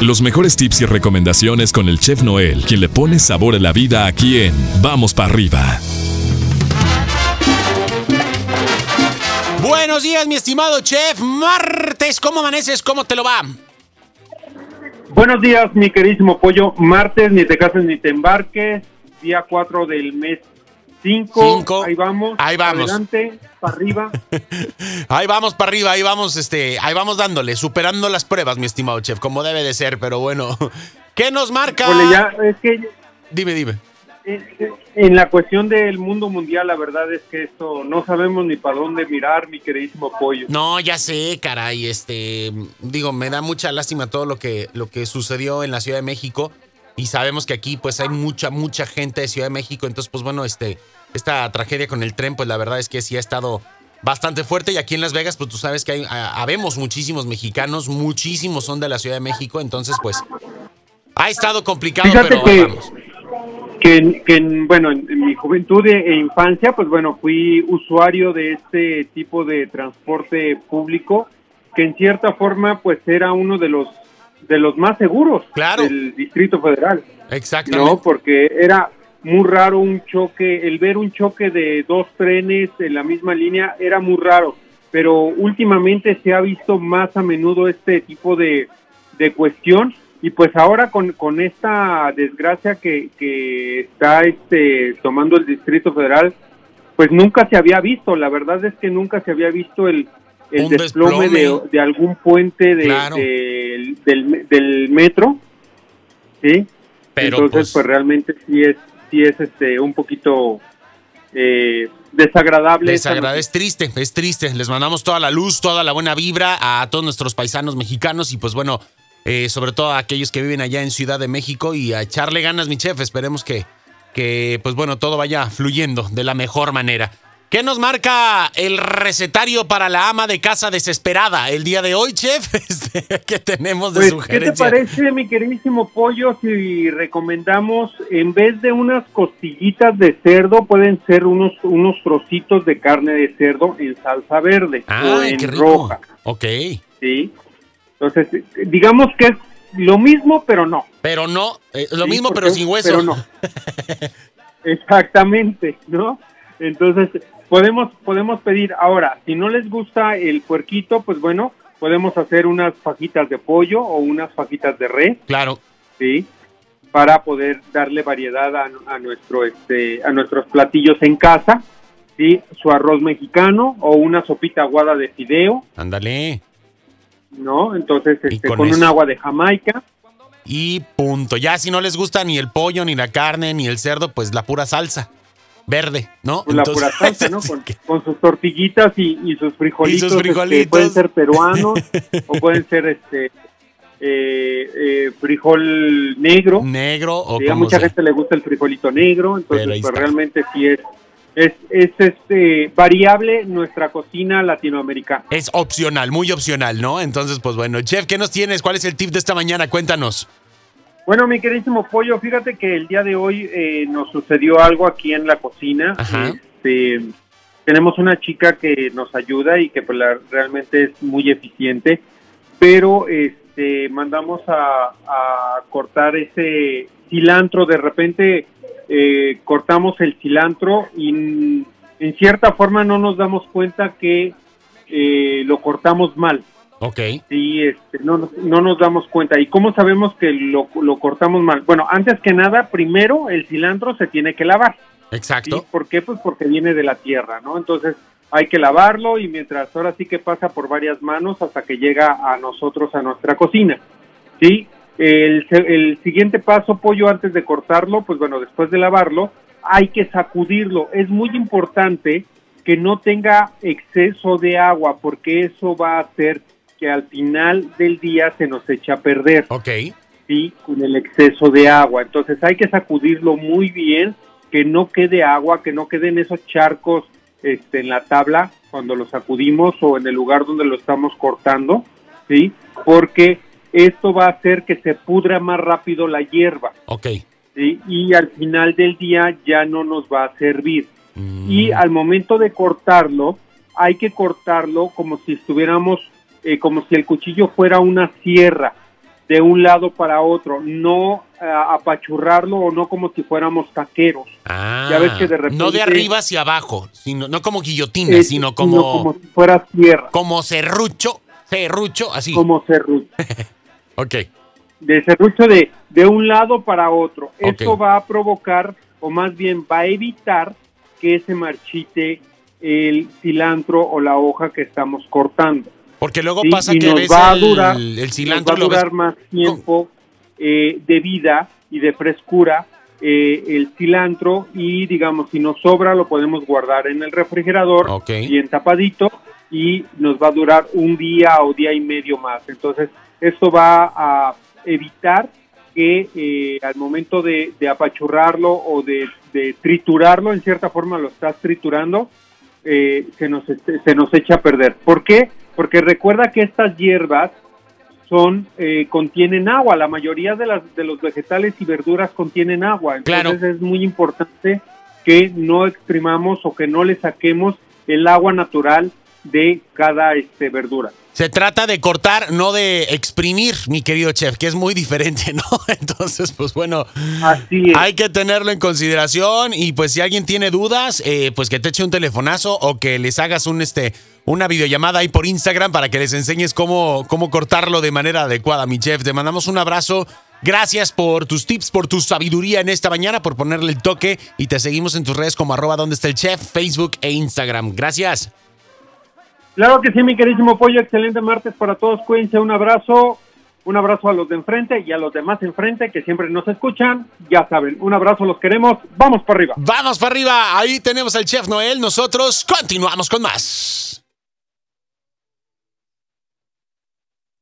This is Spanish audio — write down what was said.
Los mejores tips y recomendaciones con el chef Noel, quien le pone sabor a la vida aquí en Vamos para arriba. Buenos días, mi estimado chef. Martes, ¿cómo amaneces? ¿Cómo te lo va? Buenos días, mi queridísimo pollo. Martes, ni te cases ni te embarques. Día 4 del mes 5. Ahí vamos. Ahí vamos. Adelante, para arriba. ahí vamos para arriba, ahí vamos, este, ahí vamos dándole, superando las pruebas, mi estimado chef, como debe de ser, pero bueno. ¿Qué nos marca? ya, es que. Dime, dime. En la cuestión del mundo mundial, la verdad es que esto no sabemos ni para dónde mirar, mi queridísimo pollo. No, ya sé, caray, este, digo, me da mucha lástima todo lo que, lo que sucedió en la Ciudad de México y sabemos que aquí pues hay mucha, mucha gente de Ciudad de México, entonces pues bueno, este, esta tragedia con el tren pues la verdad es que sí ha estado bastante fuerte. Y aquí en Las Vegas pues tú sabes que hay, habemos muchísimos mexicanos, muchísimos son de la Ciudad de México, entonces pues ha estado complicado, pero que, vamos. Que, bueno, en, mi juventud e infancia pues bueno, fui usuario de este tipo de transporte público que en cierta forma pues era uno de los de los más seguros del Distrito Federal. Exactamente. No, porque era muy raro un choque, el ver un choque de dos trenes en la misma línea era muy raro, pero últimamente se ha visto más a menudo este tipo de, de cuestión y pues ahora con, con esta desgracia que, que está este, tomando el Distrito Federal, pues nunca se había visto, la verdad es que nunca se había visto el, el desplome, De, algún puente de, del, metro, ¿sí? Pero Entonces, pues, pues, realmente sí es, sí es este, un poquito eh, desagradable. Desagradable, es triste, es triste. Les mandamos toda la luz, toda la buena vibra a todos nuestros paisanos mexicanos y pues bueno, eh, sobre todo a aquellos que viven allá en Ciudad de México y a echarle ganas, mi chef. Esperemos que, que pues bueno, todo vaya fluyendo de la mejor manera. ¿Qué nos marca el recetario para la ama de casa desesperada el día de hoy, chef? Este, ¿Qué tenemos de pues, sugerencia? ¿Qué te parece, mi queridísimo pollo, si recomendamos, en vez de unas costillitas de cerdo, pueden ser unos, unos trocitos de carne de cerdo en salsa verde o en roja? Ok. Sí. Entonces, digamos que es lo mismo, pero no. Pero no, eh, lo mismo, pero sin hueso. Pero no. Exactamente, ¿no? Entonces, podemos, podemos pedir ahora, si no les gusta el puerquito, pues bueno, podemos hacer unas fajitas de pollo o unas fajitas de res. Claro. Sí, para poder darle variedad a, nuestro, este, a nuestros platillos en casa. Sí, su arroz mexicano o una sopita aguada de fideo. Ándale. ¿No? Entonces, este, con, un agua de Jamaica. Y punto. Ya si no les gusta ni el pollo, ni la carne, ni el cerdo, pues la pura salsa verde, ¿no? Con la pura salsa, ¿no? Con, sus tortillitas y, sus frijolitos. Y sus este, frijolitos. pueden ser peruanos o pueden ser este eh, eh, frijol negro. Negro o A mucha gente le gusta el frijolito negro, entonces pues realmente sí es es, es este variable nuestra cocina latinoamericana. Es opcional, muy opcional, ¿no? Entonces, pues bueno, chef, ¿qué nos tienes? ¿Cuál es el tip de esta mañana? Cuéntanos. Bueno, mi queridísimo pollo, fíjate que el día de hoy eh, nos sucedió algo aquí en la cocina. Este, tenemos una chica que nos ayuda y que pues, realmente es muy eficiente, pero este, mandamos a, cortar ese cilantro. De repente eh, cortamos el cilantro y en cierta forma no nos damos cuenta que eh, lo cortamos mal. Ok. Sí, este, no, no nos damos cuenta. ¿Y cómo sabemos que lo, cortamos mal? Bueno, antes que nada, primero el cilantro se tiene que lavar. Exacto. ¿Por qué? Pues porque viene de la tierra, ¿no? Entonces hay que lavarlo y mientras ahora sí que pasa por varias manos hasta que llega a nosotros, a nuestra cocina. ¿Sí? El, el siguiente paso, pollo, antes de cortarlo, pues bueno, después de lavarlo, hay que sacudirlo. Es muy importante que no tenga exceso de agua porque eso va a hacer que al final del día se nos echa a perder. Ok. Sí, con el exceso de agua. Entonces hay que sacudirlo muy bien, que no quede agua, que no queden esos charcos este, en la tabla cuando lo sacudimos o en el lugar donde lo estamos cortando, ¿sí? Porque esto va a hacer que se pudra más rápido la hierba. Ok. ¿sí? Y al final del día ya no nos va a servir. Y mm. al momento de cortarlo, hay que cortarlo como si estuviéramos eh, como si el cuchillo fuera una sierra, de un lado para otro, no eh, apachurrarlo o no como si fuéramos taqueros. Ah, ya ves que de repente, no de arriba hacia abajo, sino, no como guillotina, sino como... Sino como si fuera tierra. Como serrucho, serrucho, así. Como serrucho. ok. De serrucho de, de un lado para otro. Esto va a provocar, o más bien va a evitar que se marchite el cilantro o la hoja que estamos cortando. Porque luego pasa que va a durar, el, cilantro va a durar más tiempo eh, de vida y de frescura eh, el cilantro y digamos si nos sobra lo podemos guardar en el refrigerador bien tapadito y nos va a durar un día o día y medio más. Entonces esto va a evitar que eh, al momento de, apachurrarlo o de, de, triturarlo, en cierta forma lo estás triturando, se, nos, se nos echa a perder. ¿Por qué? Porque recuerda que estas hierbas son eh, contienen agua, la mayoría de las de los vegetales y verduras contienen agua, entonces es muy importante que no exprimamos o que no le saquemos el agua natural de cada este verdura. Se trata de cortar, no de exprimir, mi querido chef, que es muy diferente, ¿no? Entonces, pues bueno, hay que tenerlo en consideración y pues si alguien tiene dudas, eh, pues que te eche un telefonazo o que les hagas un este una videollamada ahí por Instagram para que les enseñes cómo, cómo cortarlo de manera adecuada, mi chef. Te mandamos un abrazo. Gracias por tus tips, por tu sabiduría en esta mañana, por ponerle el toque y te seguimos en tus redes como arroba donde está el chef, Facebook e Instagram. Gracias. Claro que sí, mi queridísimo pollo. Excelente martes para todos. Cuídense. Un abrazo. Un abrazo a los de enfrente y a los demás enfrente que siempre nos escuchan. Ya saben, un abrazo, los queremos. Vamos para arriba. Vamos para arriba. Ahí tenemos al chef Noel. Nosotros continuamos con más.